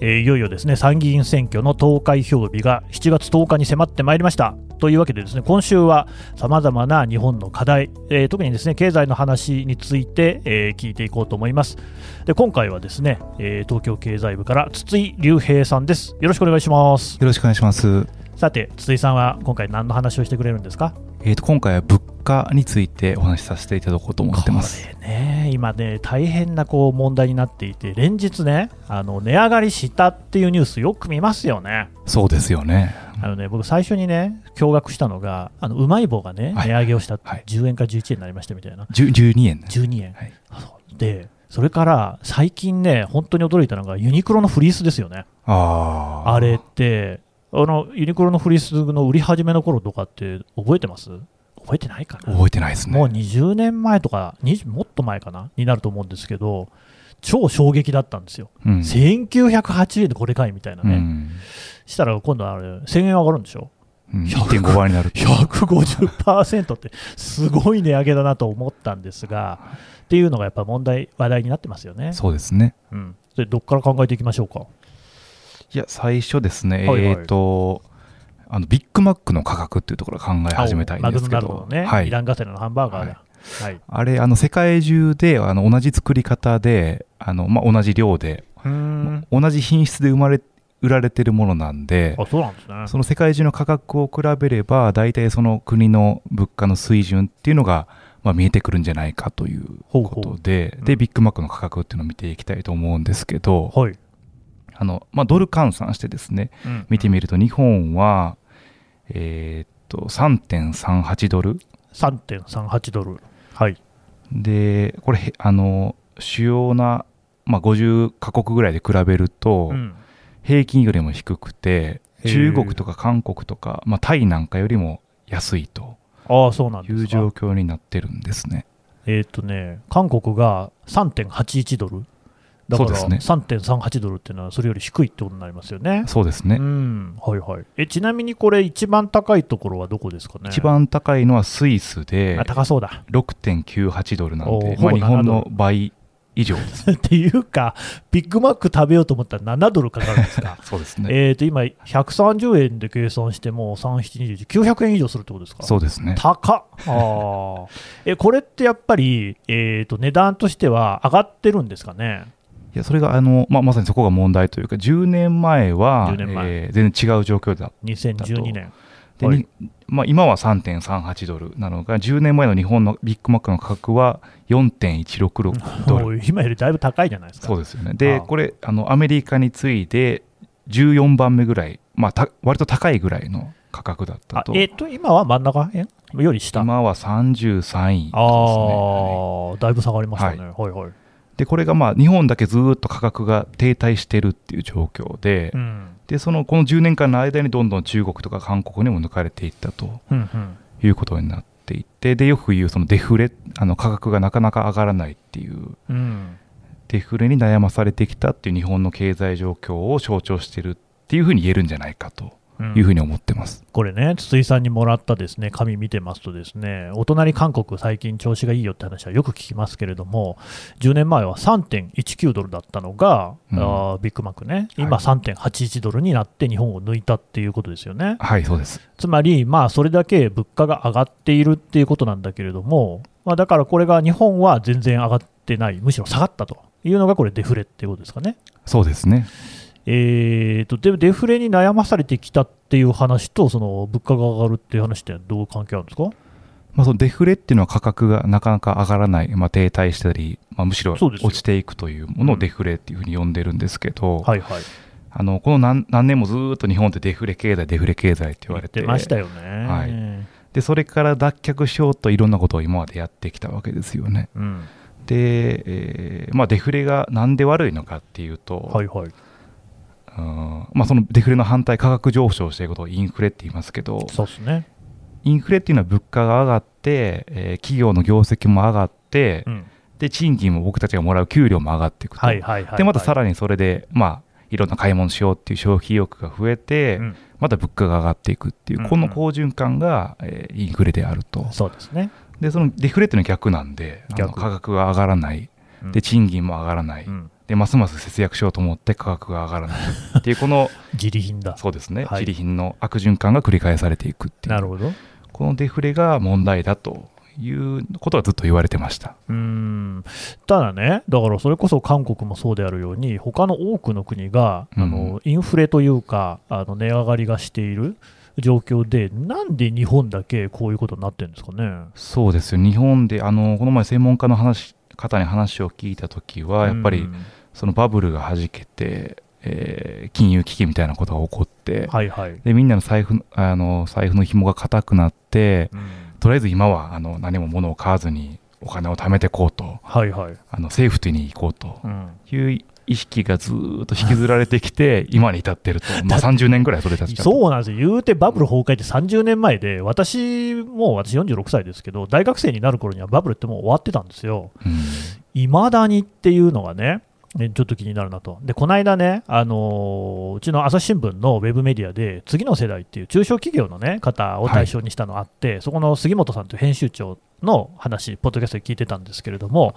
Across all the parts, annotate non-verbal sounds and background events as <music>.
えーいよいよですね参議院選挙の投開票日が7月10日に迫ってまいりました。というわけでですね今週はさまざまな日本の課題、えー特にですね経済の話について、えー聞いていこうと思います。で今回はですね、えー東京経済部から筒井隆平さんです。よろしくお願いします。よろしくお願いします。さて筒井さんは今回何の話をしてくれるんですか？えー、と今回は物価についてお話しさせていただこうと思ってます。これね、今ね、大変なこう問題になっていて、連日ね、あの値上がりしたっていうニュース、よく見ますよね。そうですよね。あのね僕、最初にね、驚愕したのが、あのうまい棒がね、はい値上げをしたはい10円から11円になりましたみたいな、10 12円ね。12円。はいで、それから最近ね、本当に驚いたのが、ユニクロのフリースですよね。ああ。あれって、あのユニクロのフリースの売り始めの頃とかって、覚えてます？覚えてないかな覚えてないですね。もう20年前とか、20もっと前かな、になると思うんですけど、超衝撃だったんですよ、うん。1908円でこれかいみたいなね、うん。したら今度あれ、1000円上がるんでしょ、うん1.5倍になる。150%って、すごい値上げだなと思ったんですが、っていうのがやっぱ問題、話題になってますよね。そうですね。うん、でどっから考えていきましょうか？いや、最初ですね、はいはいえっ、と、あのビッグマックの価格っていうところから考え始めたいんですけど、のね、はい。イランガセラのハンバーガーだ。はい。あれ、あの世界中であの同じ作り方で、あのまあ、同じ量で、うーん。同じ品質で生まれ売られてるものなんで、あそうなんですね。その世界中の価格を比べれば、大体その国の物価の水準っていうのが、まあ、見えてくるんじゃないかということで、うんで、ビッグマックの価格っていうのを見ていきたいと思うんですけど、はいあのまあ、ドル換算してですね、うん見てみると、日本は、えーっと、3.38ドル。3.38ドル。はい。で、これ、へあの、主要な、まあ、50カ国ぐらいで比べると、うん平均よりも低くて、中国とか韓国とか、まあ、タイなんかよりも安いと。い。う状況になってるんですね。えっ、とね、韓国が3.81ドル。だからそうですね3.38ドルっていうのはそれより低いってことになりますよね。うそうですね。ん、はいはい。え、ちなみにこれ一番高いところはどこですかね？一番高いのはスイスであ高そうだ。6.98ドルなんで、まあ、日本7の倍以上です。<laughs> っていうか、ビッグマック食べようと思ったら7ドルかかるんですか？<laughs> そうですね。えっと、今、130円で計算しても、3、7、21、900円以上するってことですか？そうですね。高っあー <laughs> えこれってやっぱり、えー、と値段としては上がってるんですかね、いやそれがあの、まあ、まさにそこが問題というか、10年前は10年前えー全然違う状況だ2012年。で、はいにまあ、今は3.38ドルなのが、10年前の日本のビッグマックの価格は4.166ドル。<laughs> 今よりだいぶ高いじゃないですか。そうですよね。あで、あこれ、あのアメリカに次いで14番目ぐらい、まあ、た割と高いぐらいの価格だったと。あえっ、と、今は真ん中辺？より下？今は33位ですね。あはいーだいぶ下がりましたね。はいはい。で、これがまあ日本だけずーっと価格が停滞してるっていう状況で、うん。で、そのこの10年間の間にどんどん中国とか韓国にも抜かれていったとうんうん。いうことになっていて、で、よく言うそのデフレ、あの価格がなかなか上がらないっていう、うん。デフレに悩まされてきたっていう日本の経済状況を象徴してるっていうふうに言えるんじゃないかとうんいうふうに思ってます。これね、筒井さんにもらったですね紙見てますと、ですねお隣韓国、最近調子がいいよって話はよく聞きますけれども、10年前は3.19ドルだったのが、うんあービッグマックね、今はい3.81ドルになって日本を抜いたっていうことですよね。はい、そうです。つまり、まあ、それだけ物価が上がっているっていうことなんだけれども、まあ、だからこれが日本は全然上がってない、むしろ下がったというのがこれ、デフレっていうことですかね。そうですね。えー、とでデフレに悩まされてきたっていう話と、その物価が上がるっていう話ってどう関係あるんですか？まあ、そのデフレっていうのは価格がなかなか上がらない、まあ、停滞したり、まあ、むしろ落ちていくというものをデフレっていうふうに呼んでるんですけど、はいはい。あのこの何何年もずーっと日本ってデフレ経済、デフレ経済って言われてましたよね。はいでそれから脱却しようといろんなことを今までやってきたわけですよね。うん。で、えーまあ、デフレがなんで悪いのかっていうと、はいはい。うんまあ、そのデフレの反対、価格上昇していることをインフレって言いますけど、そうですね。インフレっていうのは物価が上がって、えー企業の業績も上がって、うん。で賃金も僕たちがもらう給料も上がっていくと、はいはいはいはい。でまたさらにそれで、まあ、いろんな買い物しようっていう消費意欲が増えて、うんまた物価が上がっていくっていう、うんうんこの好循環が、えーインフレであると。そうですね。で、そのデフレっていうのは逆なんで、価格が上がらない。うんで、賃金も上がらない。うんで、ますます節約しようと思って価格が上がらない。っていう、この、自利品だ。そうですね、はい自利品の悪循環が繰り返されていくっていう。なるほど。このデフレが問題だということはずっと言われてました。うーんただね、だからそれこそ韓国もそうであるように、他の多くの国が、うんあのインフレというか、あの値上がりがしている状況で、なんで日本だけこういうことになってるんですかね。そうですよ、日本で、あのこの前、専門家の話方に話を聞いたときは、やっぱりうんそのバブルがはじけて、えー金融危機みたいなことが起こって、はいはい。でみんなの財布あの財布の紐が固くなって、うん。とりあえず今はあの何も物を買わずにお金を貯めていこうと、はいはい。あのセーフティーに行こうと。うん。いう意識がずーっと引きずられてきて、今に至ってると、<laughs> まあ、30年ぐらいそれたそうなんですよ、言うてバブル崩壊って30年前で、私も私46歳ですけど、大学生になる頃にはバブルってもう終わってたんですよ。うん。いまだにっていうのがね、ねちょっと気になるなと。で、この間ね、あのーうちの朝日新聞のウェブメディアで、次の世代っていう中小企業の、ね、方を対象にしたのあって、そこの杉本さんという編集長の話、ポッドキャストで聞いてたんですけれども、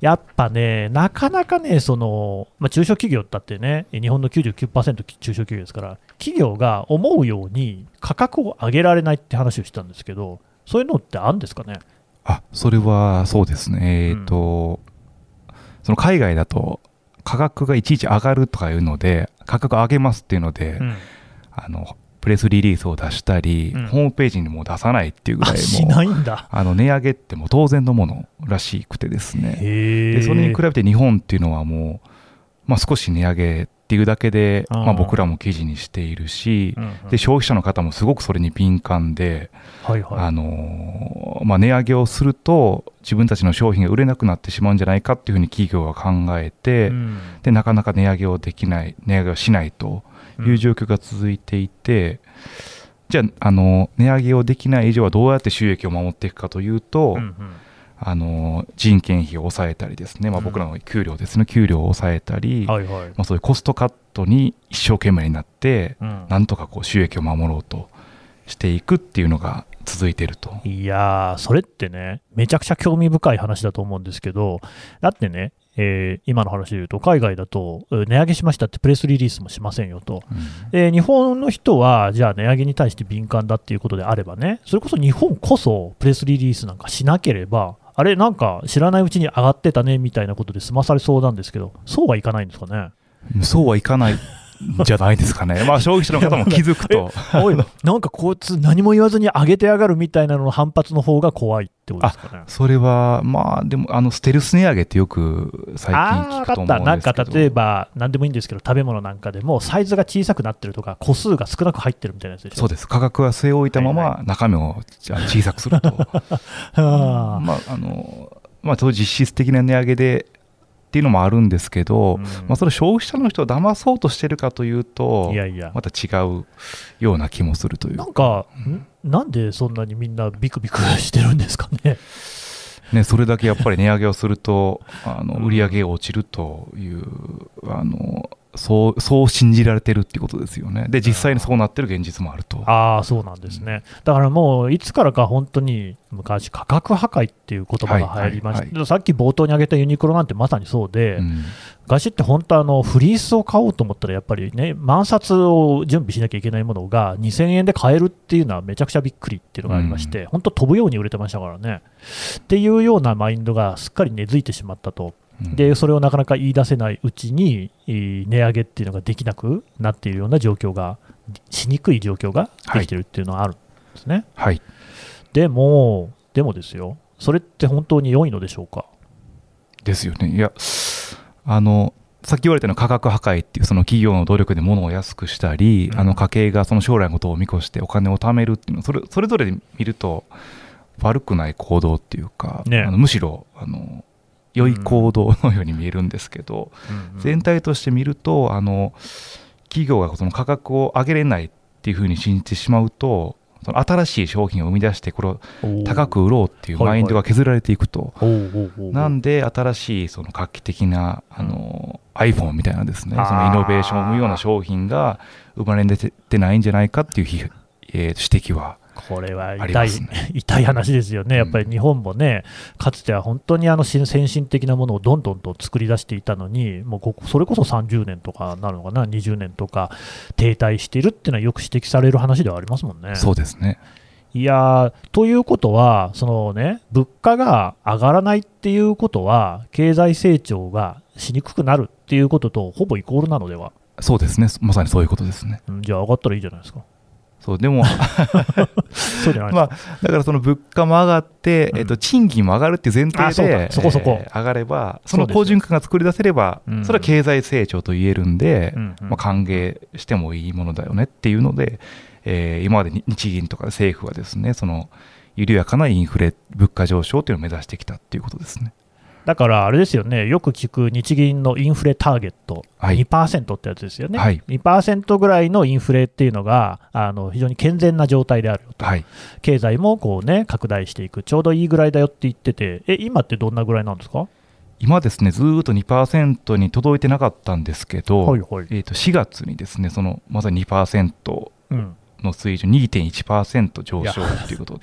やっぱね、なかなかね、そのまあ、中小企業だってね、日本の99%中小企業ですから、企業が思うように価格を上げられないって話をしたんですけど、そういうのってあるんですかね？あそれはそうですね、えっ、と、その海外だと価格がいちいち上がるとかいうので、価格上げますっていうので、うん。あのプレスリリースを出したり、うん。ホームページにも出さないっていうぐらいもないんだ。あの値上げってもう当然のものらしくてですね、へでそれにー比べて日本っていうのはもう、まあ、少し値上げっていうだけで、まあ、僕らも記事にしているし、うんうん。で消費者の方もすごくそれに敏感で、はいはい。あのーまあ、値上げをすると自分たちの商品が売れなくなってしまうんじゃないかっていうふうに企業が考えて、うん。でなかなか値上げをできない値上げをしないという状況が続いていて、じゃあ、あの値上げをできない以上はどうやって収益を守っていくかというと、うんうんあの人件費を抑えたりですね、まあ、うん。僕らの給料ですね、給料を抑えたり、はいはい。まあ、そういうコストカットに一生懸命になって、うん。なんとかこう収益を守ろうとしていくっていうのが続いていると。いやー、それってね、めちゃくちゃ興味深い話だと思うんですけど、だってね、えー今の話で言うと、海外だと、えー値上げしましたってプレスリリースもしませんよと。うん。で日本の人は、じゃあ値上げに対して敏感だっていうことであればね、それこそ日本こそプレスリリースなんかしなければ、あれ、なんか知らないうちに上がってたねみたいなことで済まされそうなんですけど、そうはいかないんですかね？そうはいかないじゃないですかね。まあ消費者の方も気づくと。おい、<laughs> なんかこいつ何も言わずに上げてやがるみたいなのの反発の方が怖いってことですかね。それは、まあ、でも、あの、ステルス値上げってよく最近聞くと思うんですけど。か例えば、なんでもいいんですけど、食べ物なんかでも、サイズが小さくなってるとか、個数が少なく入ってるみたいなやつでしょ。そうです。価格は据え置いたまはいま、中身を小さくすると。は <laughs> あまあ、あの、まあ、実質的な値上げで、っていうのもあるんですけど、うんまあ、それ消費者の人を騙そうとしてるかというとい、やいや。また違うような気もするというなんか、ん？なんでそんなにみんなビクビクしてるんですかね？ね、それだけやっぱり値上げをすると、あのうん売り上げが落ちるという、あのそうそう信じられてるっていうことですよね。で、実際にそうなってる現実もあると。ああ、そうなんですね。だからもう、いつからか本当に昔、価格破壊っていう言葉が流行りました、はいはいさっき冒頭に挙げたユニクロなんてまさにそうで、うん昔って本当あの、フリースを買おうと思ったら、やっぱりね、万札を準備しなきゃいけないものが2000円で買えるっていうのはめちゃくちゃびっくりっていうのがありまして、本当、飛ぶように売れてましたからね。っていうようなマインドがすっかり根付いてしまったと。うんで、それをなかなか言い出せないうちに、えー値上げっていうのができなくなっているような状況が、しにくい状況ができてるっていうのはあるんですね。はい。でも、でもですよ、それって本当に良いのでしょうか？ですよね。いや、あの、さっき言われたような価格破壊っていうその企業の努力で物を安くしたり、うんあの家計がその将来のことを見越してお金を貯めるっていうのそれそれぞれで見ると悪くない行動っていうか、ねあのむしろあの良い行動のように見えるんですけど、全体として見るとあの企業がその価格を上げれないっていうふうに信じてしまうとその新しい商品を生み出してこれを高く売ろうっていうマインドが削られていくと、おーおーおーなんで新しいその画期的なあの iPhone みたいなですねそのイノベーションを生むような商品が生まれ出てないんじゃないかっていう批、えー指摘はこれは痛い、ね。<laughs> 痛い話ですよね、やっぱりうん日本もね、かつては本当にあの新先進的なものをどんどんと作り出していたのに、もうここそれこそ30年とかなるのかな、20年とか停滞しているっていうのはよく指摘される話ではありますもんね。そうですね。いやーということは、そのね、物価が上がらないっていうことは、経済成長がしにくくなるっていうこととほぼイコールなのでは、そうですね。まさにそういうことですね。うんじゃあ上がったらいいじゃないですか。そうでもそうじゃない。まあだからその物価も上がって、うん。えっと、賃金も上がるっていう前提でか。そこそこ。えー上がればその好循環が作り出せればうん。それは経済成長と言えるんで、うんうんまあ、歓迎してもいいものだよねっていうので、えー今までに日銀とか政府はですねその緩やかなインフレ物価上昇というのを目指してきたっていうことですね。だからあれですよね、よく聞く日銀のインフレターゲット、はい。2%ってやつですよね、はい。2%ぐらいのインフレっていうのがあの非常に健全な状態であるよと、はい、経済もこう、ね、拡大していく、ちょうどいいぐらいだよって言ってて、え今ってどんなぐらいなんですか、今ですねずーっと2%に届いてなかったんですけど、はいはい。えー、と4月にですねそのまさに2%うん、の水準2.1%上昇ということで。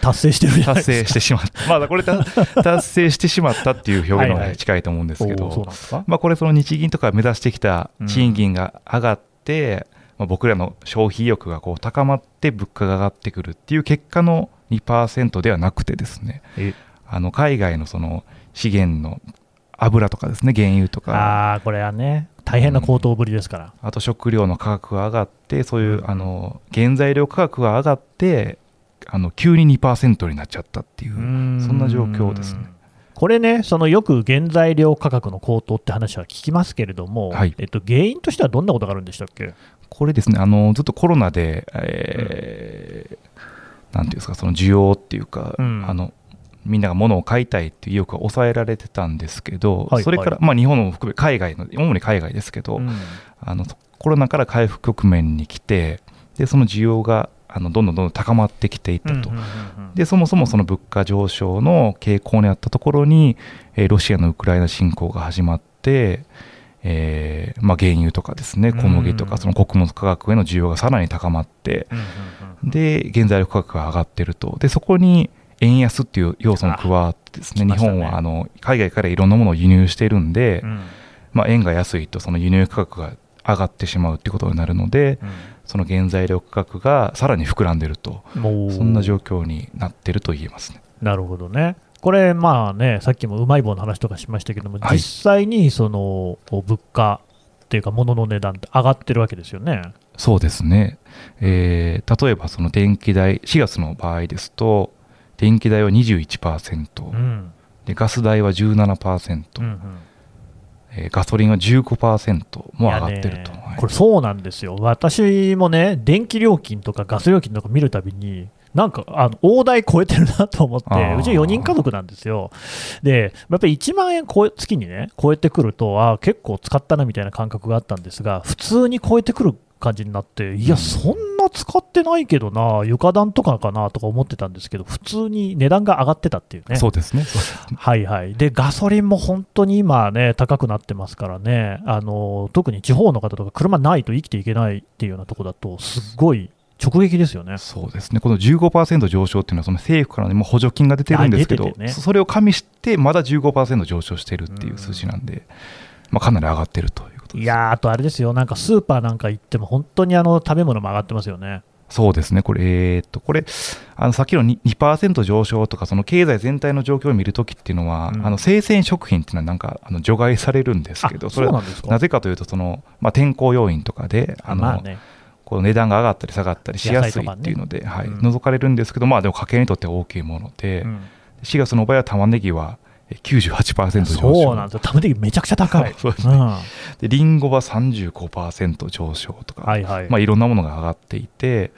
達成してるじゃ達。成してしまった、まあこれた <laughs> 達成してしまったっていう表現の方が近いと思うんですけど、おーそうなんですか？まあ、これ、その日銀とか目指してきた賃金が上がって、まあ、僕らの消費意欲がこう高まって、物価が上がってくるっていう結果の2%ではなくてですね、え？あの海外のその資源の油とかですね、原油とか、ああ、これはね、大変な高騰ぶりですから。あと食料の価格が上がって、そういう、うん。あの原材料価格が上がって、あの急に2%になっちゃったっていう、そんな状況ですね。これね、そのよく原材料価格の高騰って話は聞きますけれども、はい。えっと、原因としてはどんなことがあるんでしたっけ？これですね、あのずっとコロナで、えーなんていうんですか、その需要っていうか、うん。あのみんなが物を買いたいっていう意欲が抑えられてたんですけど、はい。それから、まあ、日本も含め海外の、主に海外ですけど、うん。あのコロナから回復局面に来て、でその需要があのどんどんどんどん高まってきていったと。でそもそもその物価上昇の傾向にあったところに、えーロシアのウクライナ侵攻が始まって、えーまあ、原油とかですね小麦とうんかその穀物価格への需要がさらに高まってで原材料価格が上がってると。でそこに円安っていう要素も加わってですねね本はあの海外からいろんなものを輸入しているんで、うんまあ、円が安いとその輸入価格が上がってしまうっていうことになるのでその原材料価格がさらに膨らんでるとそんな状況になってると言えますね。なるほどね。これ、まあね、さっきもうまい棒の話とかしましたけども、はい実際にその物価っていうか、物の値段って上がってるわけですよね。そうですね、えー例えばその電気代、4月の場合ですと、電気代は21%、うん。でガス代は17%、うんうん。えーガソリンは15%も上がってると。はい。これそうなんですよ、私もね、電気料金とかガス料金とか見るたびに、なんかあの大台超えてるなと思ってうち4人家族なんですよ。で、やっぱり1万円超え月にね、超えてくると、あー結構使ったなみたいな感覚があったんですが、普通に超えてくる感じになって、いや、うん。そん使ってないけどな、床暖とかかなとか思ってたんですけど、普通に値段が上がってたっていうね。そうですね、はいはい、でガソリンも本当に今ね、高くなってますからね、あの特に地方の方とか、車ないと生きていけないっていうようなところだと、すごい直撃ですよね。そうですねこの15%上昇っていうのは、その政府からのも補助金が出てるんですけど、ててねそれを加味して、まだ15%上昇してるっていう数字なんで、まあ、かなり上がってるということです。いやーあとあれですよ、なんかスーパーなんか行っても、本当にあの食べ物も上がってますよね。そうですね、これ、えーっと、これ、あのさっきの 2%, 2上昇とか、その経済全体の状況を見るときっていうのは、うん。あの生鮮食品っていうのはなんかあの除外されるんですけど、あそれはなぜかというと、そのまあ、天候要因とかで、あのまあね、こう値段が上がったり下がったりしやすいっていうので、はい、うん。除かれるんですけど、まあ、でも家計にとっては大きいもので、うん。4月の場合は玉ねぎはえ98%上昇。そうなんですよ、玉ねぎめちゃくちゃ高い。はいそうですねうん、はでリンゴは35%上昇とか、いはい。まあ、いろんなものが上がっていて、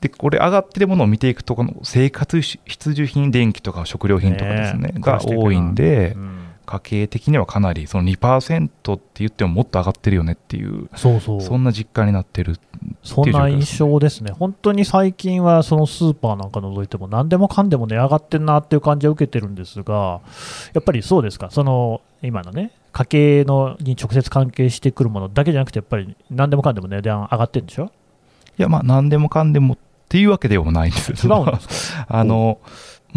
でこれ、上がってるものを見ていくと、この生活必需品、電気とか食料品とかですね、ねえが多いんでう、ん家計的にはかなりその2%って言ってももっと上がってるよねっていうそうそう。そんな実感になってるそんな印象ですね、本当に最近はそのスーパーなんか除いても、何でもかんでも値上がってんなっていう感じは受けてるんですが、やっぱりそうですか、その今のね、家計のに直接関係してくるものだけじゃなくて、やっぱり何でもかんでも値段上がってるんでしょ？いや、まあ、何でもかんでもっていうわけではないんです違うんですか？<laughs> あの、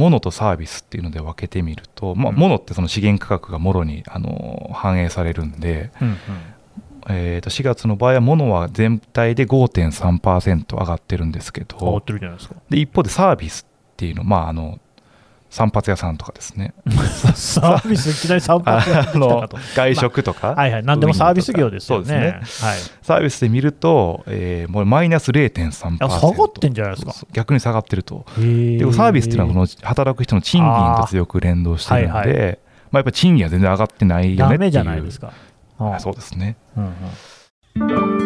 物とサービスっていうので分けてみると、まあ、うん物ってその資源価格がもろにあの反映されるんで、うんうんえー、と4月の場合は物は全体で5.3%上がってるんですけ上がっどてるじゃないですか。で一方でサービスっていうのまああの散髪屋さんとかですね。<laughs> サービス、いきなり3あ発やってきたのかと。外食とか、はいはい、何でもサービス業ですよね。そうですね。サービスで見ると、えーもうマイナス0.3%あ下がってんじゃないですか。逆に下がってると。はい、でサービスっていうのはこの働く人の賃金と強く連動してるんで、あーはい。まあ、やっぱり賃金は全然上がってないよねっていう。ダメじゃないですか。あそうですね。うんう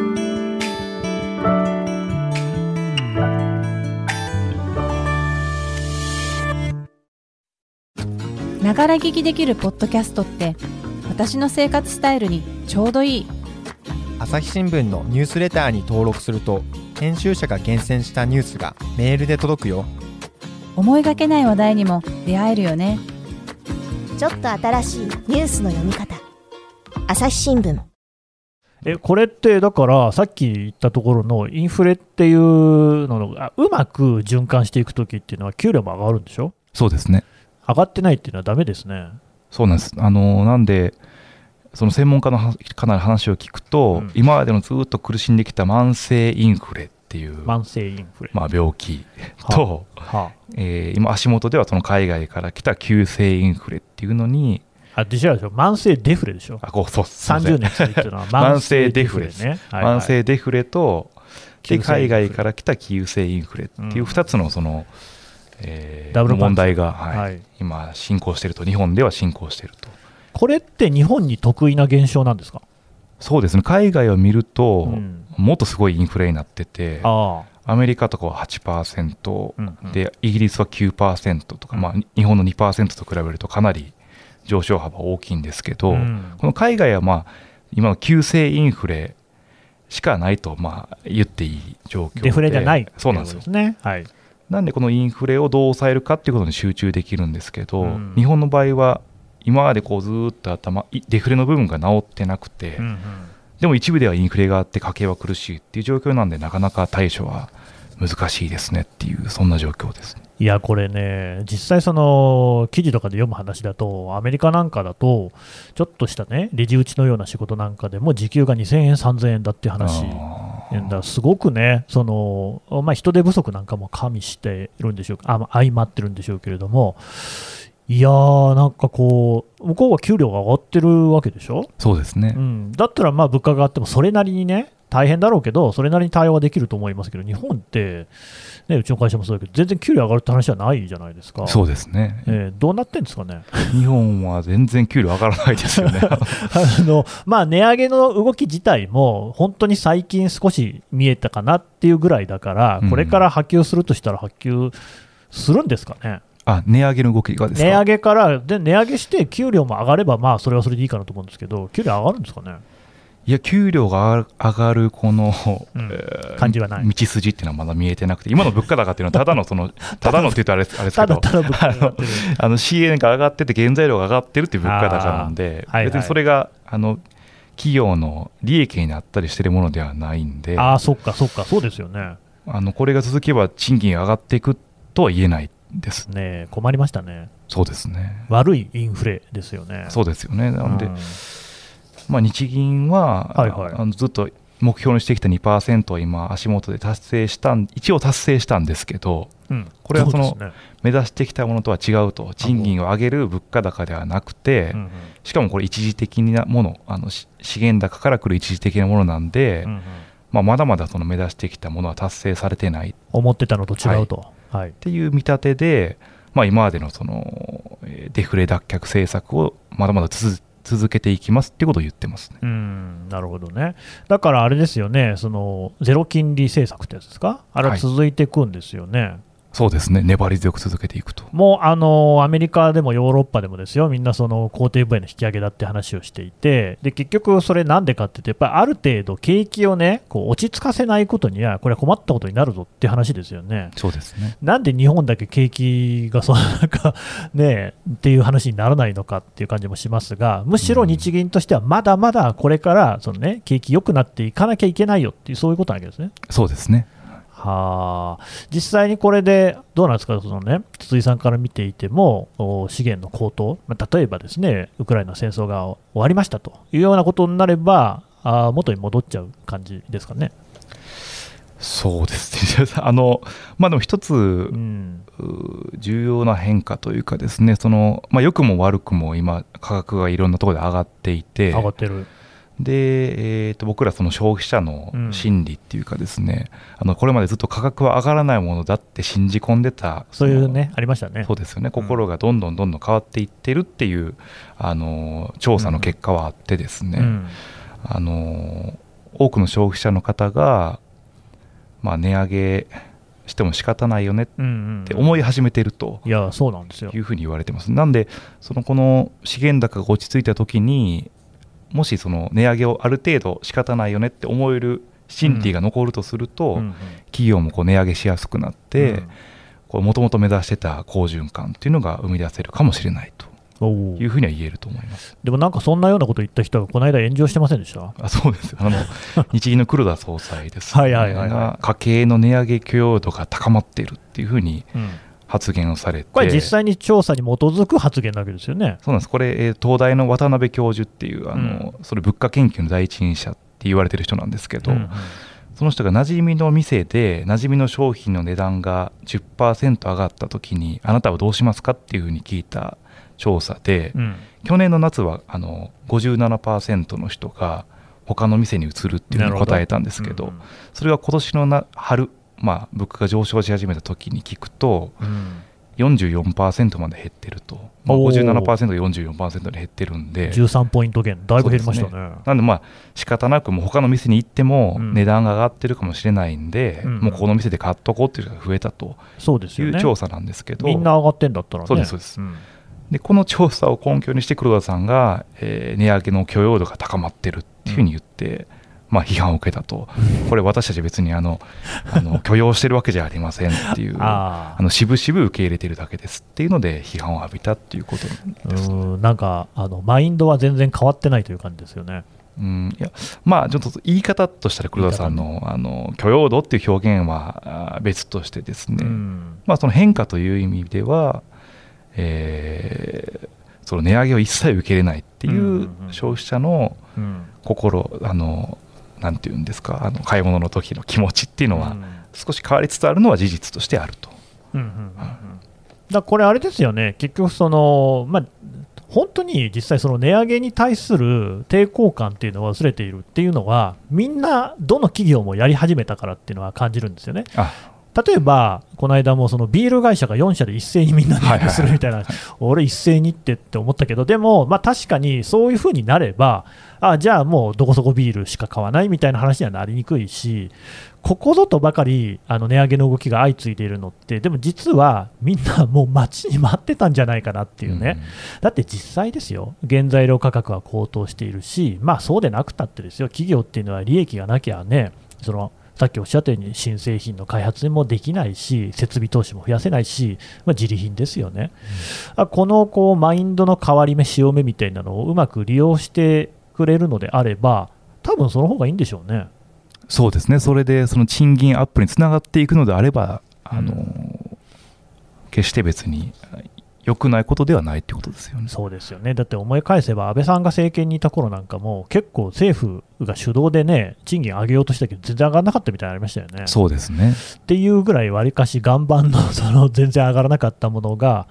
んがら聞きできるポッドキャストって私の生活スタイルにちょうどいい。朝日新聞のニュースレターに登録すると編集者が厳選したニュースがメールで届くよ。思いがけない話題にも出会えるよね。ちょっと新しいニュースの読み方。朝日新聞。えこれってだからさっき言ったところのインフレっていうのがうまく循環していくときっていうのは給料も上がるんでしょ？そうですね上がってないっていうのはダメですね。そうなんです。あのなんでその専門家のはかなり話を聞くと、うん。今までのずっと苦しんできた慢性インフレっていう、慢性インフレ。まあ、病気と、はえー今足元ではその海外から来た急性インフレっていうのにあ、あでしょ。慢性デフレでしょ。あこうそうすいません。30年続いてるのは慢性デフレです。ね。慢性デフレと、で海外から来た急性インフレっていう2つのその、えー問題が、はいはい。今進行していると日本では進行していると。これって日本に得意な現象なんですか、そうですね。海外を見ると、うん。もっとすごいインフレになっててあアメリカとかは8%、うんうん。でイギリスは9%とか、まあ、日本の2%と比べるとかなり上昇幅大きいんですけあ、ど、うん。この海外はまあ今の急性インフレしかないとまあ言っていい状況で。デフレじゃないそうなんですよ。ね。はい。なんでこのインフレをどう抑えるかっていうことに集中できるんですけど、うん。日本の場合は今までこうずーっと頭いデフレの部分が治ってなくて、うんうん。でも一部ではインフレがあって家計は苦しいっていう状況なんでなかなか対処は難しいですねっていうそんな状況ですね。いや、これね、実際、その記事とかで読む話だと、アメリカなんかだと、ちょっとしたね、レジ打ちのような仕事なんかでも、時給が2000円、3000円だっていう話、だすごくね、そのまあ、人手不足なんかも加味してるんでしょうあまあ相まってるんでしょうけれども、いやー、なんかこう、向こうは給料が上がってるわけでしょ、そうですね、うん、だったらまあ物価が上がっても、それなりにね、大変だろうけど、それなりに対応はできると思いますけど、日本って、ね、うちの会社もそうだけど、全然給料上がるって話はないじゃないですか。そうですね、えーどうなってんですかね、日本は全然給料上がらないですよね。<laughs> あのまあ、値上げの動き自体も、本当に最近少し見えたかなっていうぐらいだからうん、これから波及するとしたら波及するんですかね、あ値上げの動きがですか？値上げから、で値上げして給料も上がれば、まあそれはそれでいいかなと思うんですけど、給料上がるんですかね、いや給料が上がるこの、うんえー感じはない道筋っていうのはまだ見えてなくて今の物価高っていうのはただのそのただのって言うとあれですあれですけど。<laughs> あの CA が上がってて原材料が上がってるっていう物価高なんで、はいはい別にそれがあの企業の利益になったりしてるものではないんでああ、そっかそっか、そうですよね。あのこれが続けば賃金が上がっていくとは言えないですねえ困りましたね。そうですね悪いインフレですよね。そうですよねなので、うんまあ、日銀は、はいはい。あのずっと目標にしてきた2%を今足元で達成したん一応達成したんですけどうん。これはその目指してきたものとは違うと賃金を上げる物価高ではなくて、うんうん。しかもこれ一時的なものあのし資源高から来る一時的なものなんで、うんうん。まあ、まだまだその目指してきたものは達成されてない。っ思ってたのと違うと。はい。ていう見立てで、まあ、今までのそのえーデフレ脱却政策をまだまだ続続けていきますってことを言ってますね。うんなるほどね、だからあれですよね、そのゼロ金利政策ってやつですか、あれははい。続いていくんですよね、そうですね、粘り強く続けていくと。もうあのアメリカでもヨーロッパでもですよ、みんなその工程部への引き上げだって話をしていて、で結局、それなんでかって言って、やっぱりある程度、景気をね、こう落ち着かせないことには、これは困ったことになるぞって話ですよね。そうですね。なんで日本だけ景気がそのなんか <laughs> ねっていう話にならないのかっていう感じもしますが、むしろ日銀としてはまだまだこれからそのね景気良くなっていかなきゃいけないよっていうそういうことなわけですね。そうですね。はあ、実際にこれでどうなんですか、そのね、筒井さんから見ていても、お資源の高騰、まあ、例えばですね、ウクライナ戦争が終わりましたというようなことになれば、あー元に戻っちゃう感じですかね。そうですね。<laughs> あの、まあでも一つ、うん、う重要な変化というかですね、その、まあ良くも悪くも今、価格がいろんなところで上がっていて、上がってる。で、えー、と僕らその消費者のうん心理っていうかですね、あのこれまでずっと価格は上がらないものだって信じ込んでたそういうね、ありましたね。そうですよね心がどんどんどんどん変わっていってるっていう、あの調査の結果はあってですね、うんあの多くの消費者の方が、まあ、値上げしても仕方ないよねっうんうんて思い始めてるといや、そうなんですよい。うふうに言われてます。なんでそのこの資源高が落ち着いた時にもしその値上げをある程度仕方ないよねって思える心理が残るとすると、うんうん。企業もこう値上げしやすくなってうん。もともと目指してた好循環っていうのが生み出せるかもしれないというふうには言えると思います。でもなんかそんなようなこと言った人がこの間炎上してませんでした？あそうです。あの <laughs> 日銀の黒田総裁です、ね、はいはいはいはい。が家計の値上げ許容度が高まっているっていうふうにうん発言をされて。これ実際に調査に基づく発言なわけですよね。そうなんです。これ、えー東大の渡辺教授っていうあの、それ物価研究の第一人者って言われてる人なんですけど、うんうん。その人が馴染みの店で馴染みの商品の値段が10%上がった時にあなたはどうしますかっていうふうに聞いた調査で、うん。去年の夏はあの57%の人が他の店に移るっていうふうに答えたんですけどうんうん。それが今年のな春、まあ、物価が上昇し始めた時に聞くとうん。44%まで減ってると、まあ、おー。57%が44%で減ってるんで。13ポイント減、だいぶ減りましたそうね。なんでまあ仕方なくもう他の店に行ってもうん。値段が上がってるかもしれないんで、うん。もうこの店で買っとこうっていう人が増えたとそうですよね。いう調査なんですけど、みんな上がってんだったらね。そうですそうです。ん。でこの調査を根拠にして黒田さんが、えー値上げの許容度が高まってるっていうふうに言って、まあ、批判を受けたと、これ私たち別にあのあの <laughs> 許容してるわけじゃありませんっていうああの渋々受け入れてるだけですっていうので批判を浴びたっていうことあ、です。うんなんかあのマインドは全然変わってないという感じですよね。うん、いやまあちょっと言い方としたら黒田さんのあの許容度っていう表現はあ別としてですね、うん。まあ、その変化という意味では、えーその値上げを一切受け入れないっていうんうんううん。消費者のうん。心、あのなんていうんですかあの買い物の時の気持ちっていうのはうん少し変わりつつあるのは事実としてあると。うんうんうんうんだこれ、あれですよね、結局その、まあ、本当に実際、その値上げに対する抵抗感っていうのは薄れているっていうのは、みんな、どの企業もやり始めたからっていうのは感じるんですよね。あ例えば、この間もそのビール会社が4社で一斉にみんな値上げするみたいな、俺、一斉にってって思ったけど、でも、まあ、確かにそういうふうになれば、あじゃあもうどこそこビールしか買わないみたいな話にはなりにくいし、ここぞとばかりあの値上げの動きが相次いでいるのって、でも実はみんなもう待ちに待ってたんじゃないかなっていうね、だって実際ですよ、原材料価格は高騰しているし、まあそうでなくたってですよ、企業っていうのは利益がなきゃね、そのさっきおっしゃったように新製品の開発もできないし、設備投資も増やせないし、まあ、自利品ですよね。あこのこうマインドの変わり目、潮目みたいなのをうまく利用してくれるのであれば、多分その方がいいんでしょうね。そうですね、それでその賃金アップにつながっていくのであれば、あのう決して別に良くないことではないってことですよね。そうですよね、だって思い返せば、安倍さんが政権にいた頃なんかも、結構政府が主導でね、賃金上げようとしたけど、全然上がらなかったみたいなのありましたよね。そうですね。っていうぐらい、わりかし岩盤の <laughs> その全然上がらなかったものが、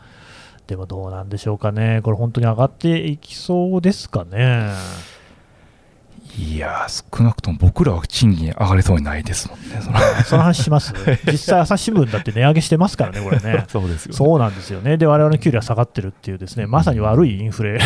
でもどうなんでしょうかね、これ、本当に上がっていきそうですかね。いやー、少なくとも僕らは賃金上がりそうにないですもんね。そのその話します？<laughs> 実際、朝日新聞だって値上げしてますからね、これね。<laughs> そうですよね。そうなんですよね。で、我々の給料は下がってるっていうですね、まさに悪いインフレ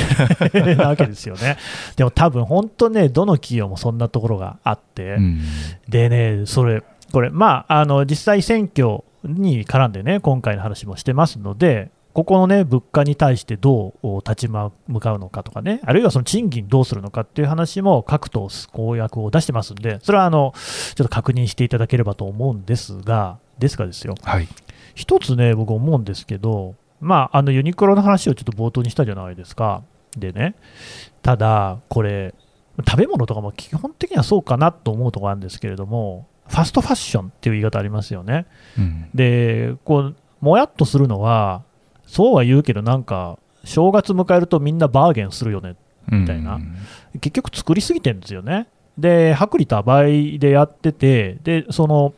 なわけですよね。<laughs> でも多分本当ね、どの企業もそんなところがあって、うんでね、それ、これ、まあ、あの実際選挙に絡んでね、今回の話もしてますので、ここのね、物価に対してどう立ち向かうのかとかね、あるいはその賃金どうするのかっていう話も各党公約を出してますんで、それはあのちょっと確認していただければと思うんですが、ですがですよ、はい、一つね、僕思うんですけど、まあ、あのユニクロの話をちょっと冒頭にしたじゃないですか。でね、ただ、これ、食べ物とかも基本的にはそうかなと思うところあるんですけれども、ファストファッションっていう言い方ありますよね。うん、で、こう、もやっとするのは、そうは言うけど、なんか、正月迎えるとみんなバーゲンするよねみたいな、うん、結局作りすぎてるんですよね。で、薄利多売でやってて、で、その、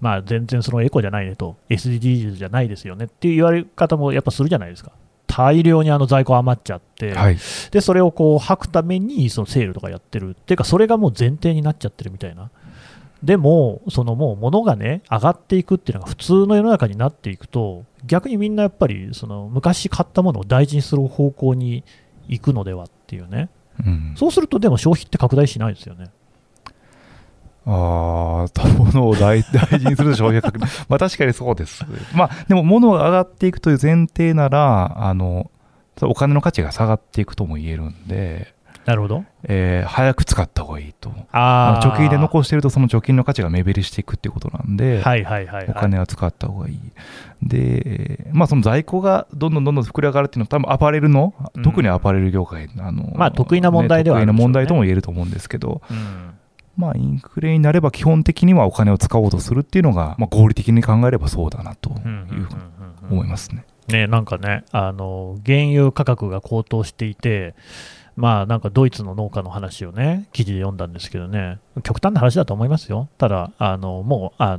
まあ、全然そのエコじゃないねと、SDGs じゃないですよねっていう言われ方もやっぱするじゃないですか。大量にあの在庫余っちゃって、はい、でそれをこう履くためにそのセールとかやってるっていうか、それがもう前提になっちゃってるみたいな。でも、そのもう物がね、上がっていくっていうのが普通の世の中になっていくと、逆にみんなやっぱりその昔買ったものを大事にする方向に行くのではっていうね、うん、そうするとでも消費って拡大しないですよね。ああ、物を大 <laughs> 大事にする消費がまあ確かにそうです。まあでも物が上がっていくという前提なら、あの、お金の価値が下がっていくとも言えるんで、なるほど。えー、早く使った方がいいと。あ貯金で残してるとその貯金の価値が目減りしていくっていうことなんで、はいはいはい、はい、お金は使った方がいい。で、まあその在庫がどんどんどんどん膨れ上がるっていうのは多分アパレルの、うん、特にアパレル業界、あの、まあ得意な問題ではね、得意な問題とも言えると思うんですけど、うんまあ、インフレになれば基本的にはお金を使おうとするっていうのが、まあ、合理的に考えればそうだなというふうに思いますね。ね、なんかね、あの原油価格が高騰していて、まあなんかドイツの農家の話をね、記事で読んだんですけどね、極端な話だと思いますよ。ただ、あのもうあ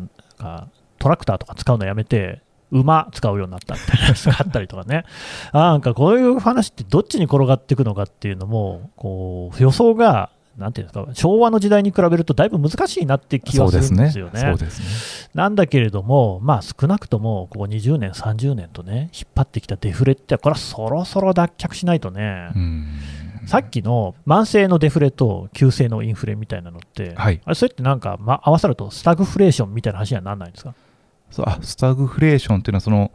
トラクターとか使うのやめて、馬使うようになったみたいな使ったりとかね、<laughs> なんかこういう話ってどっちに転がっていくのかっていうのも、こう予想がなんていうんですか、昭和の時代に比べるとだいぶ難しいなって気はするんですよね。そうですね、ね、なんだけれども、まあ、少なくともここ20年、30年とね、引っ張ってきたデフレって、これはそろそろ脱却しないとね、さっきの慢性のデフレと急性のインフレみたいなのって、はい、あれそれってなんか、ま、合わさるとスタグフレーションみたいな話にはならないんですか？そうあスタグフレーションっていうのはその、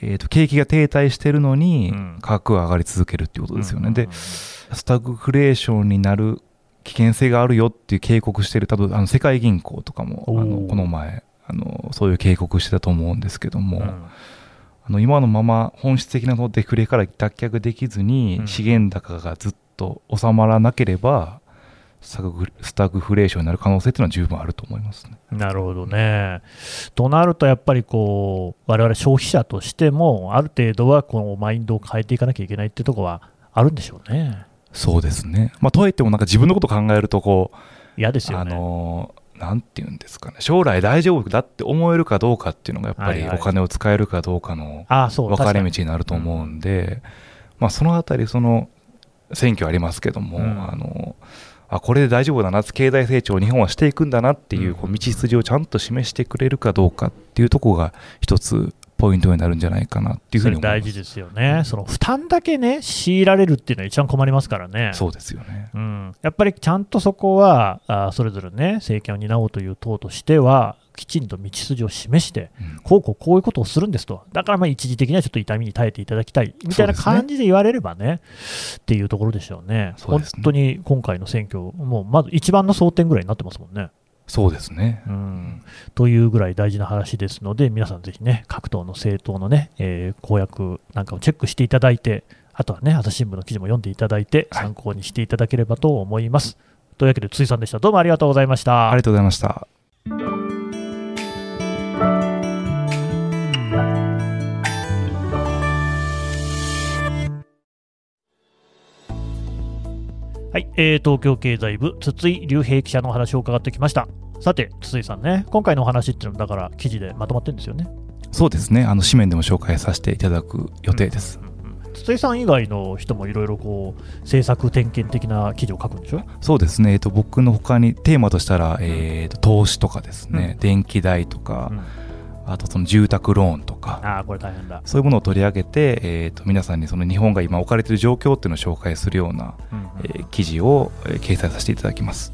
えーと、景気が停滞してるのに価格が上がり続けるっていうことですよね。でスタグフレーションになる危険性があるよっていう警告してる、多分あの世界銀行とかもあのこの前あの、そういう警告してたと思うんですけども、うん、あの今のまま本質的なデフレから脱却できずに、資源高がずっと収まらなければ、スタグフレーションになる可能性っていうのは十分あると思います、ね、なるほどね。となると、やっぱりこう、我々消費者としても、ある程度はこのマインドを変えていかなきゃいけないっていうところはあるんでしょうね。そうですね。まあ、とはいっても、なんか自分のこと考えると、こう、嫌ですよね。あのなんていうんですかね、将来大丈夫だって思えるかどうかっていうのが、やっぱりお金を使えるかどうかの分かれ道になると思うんで、まあ、そのあたり、その選挙ありますけども、うん、あのあこれで大丈夫だな、経済成長を日本はしていくんだなっていうこう道筋をちゃんと示してくれるかどうかっていうところが一つポイントになるんじゃないかなっていうふうに思います。大事ですよね、その負担だけね、強いられるっていうのは一番困りますからね、そうですよね、うん、やっぱりちゃんとそこは、あそれぞれね、政権を担おうという党としては、きちんと道筋を示して、うん、こうこうこういうことをするんですと、だからまあ一時的にはちょっと痛みに耐えていただきたい。みたいな感じで言われればね、ねっていうところでしょうね、うね。本当に今回の選挙、もうまず一番の争点ぐらいになってますもんね。そうですね、うん。というぐらい大事な話ですので、皆さんぜひね、各党の政党のね、えー、公約なんかをチェックしていただいて、あとはね、朝日新聞の記事も読んでいただいて、参考にしていただければと思います。はい、というわけで、辻さんでした。どうもありがとうございました。ありがとうございました。はい、えー、東京経済部、筒井隆平記者の話を伺ってきました。さて、筒井さんね、今回のお話っていうのも、だから記事でまとまってるんですよね。そうですね、あの紙面でも紹介させていただく予定です。うん、筒井さん以外の人もいろいろこう政策点検的な記事を書くんでしょ？そうですね、えーと、僕のほかにテーマとしたら、えーと、投資とかですね、うん、電気代とか、うんあとその住宅ローンとかああ、これ大変だ。そういうものを取り上げて、えー、と皆さんにその日本が今置かれている状況っていうのを紹介するような、うんうんえー記事を、えー掲載させていただきます。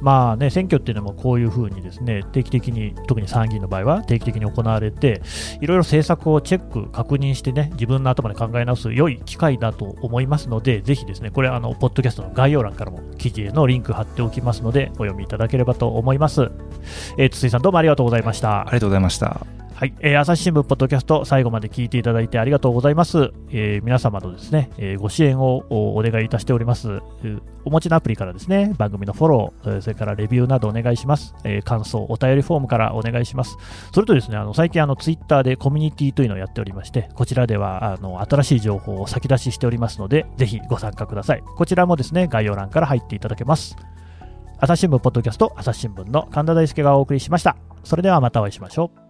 まあね、選挙っていうのもこういうふうにですね定期的に、特に参議院の場合は定期的に行われて、いろいろ政策をチェック、確認してね、自分の頭で考え直す良い機会だと思いますので、ぜひですね、これ、あのポッドキャストの概要欄からも記事へのリンク貼っておきますので、お読みいただければと思います。えー筒井さん、どうもありがとうございましたあ。りがとうございました。はい、えー朝日新聞ポッドキャスト最後まで聞いていただいてありがとうございます。えー皆様のですね、えーご支援をお願いいたしております。えーお持ちのアプリからですね、番組のフォロー、えーそれからレビューなどお願いします。えー感想、お便りフォームからお願いします。それとですね、あの最近あのツイッターでコミュニティというのをやっておりまして、こちらではあの新しい情報を先出ししておりますので、ぜひご参加ください。こちらもですね、概要欄から入っていただけます。朝日新聞ポッドキャスト、朝日新聞の神田大輔がお送りしました。それではまたお会いしましょう。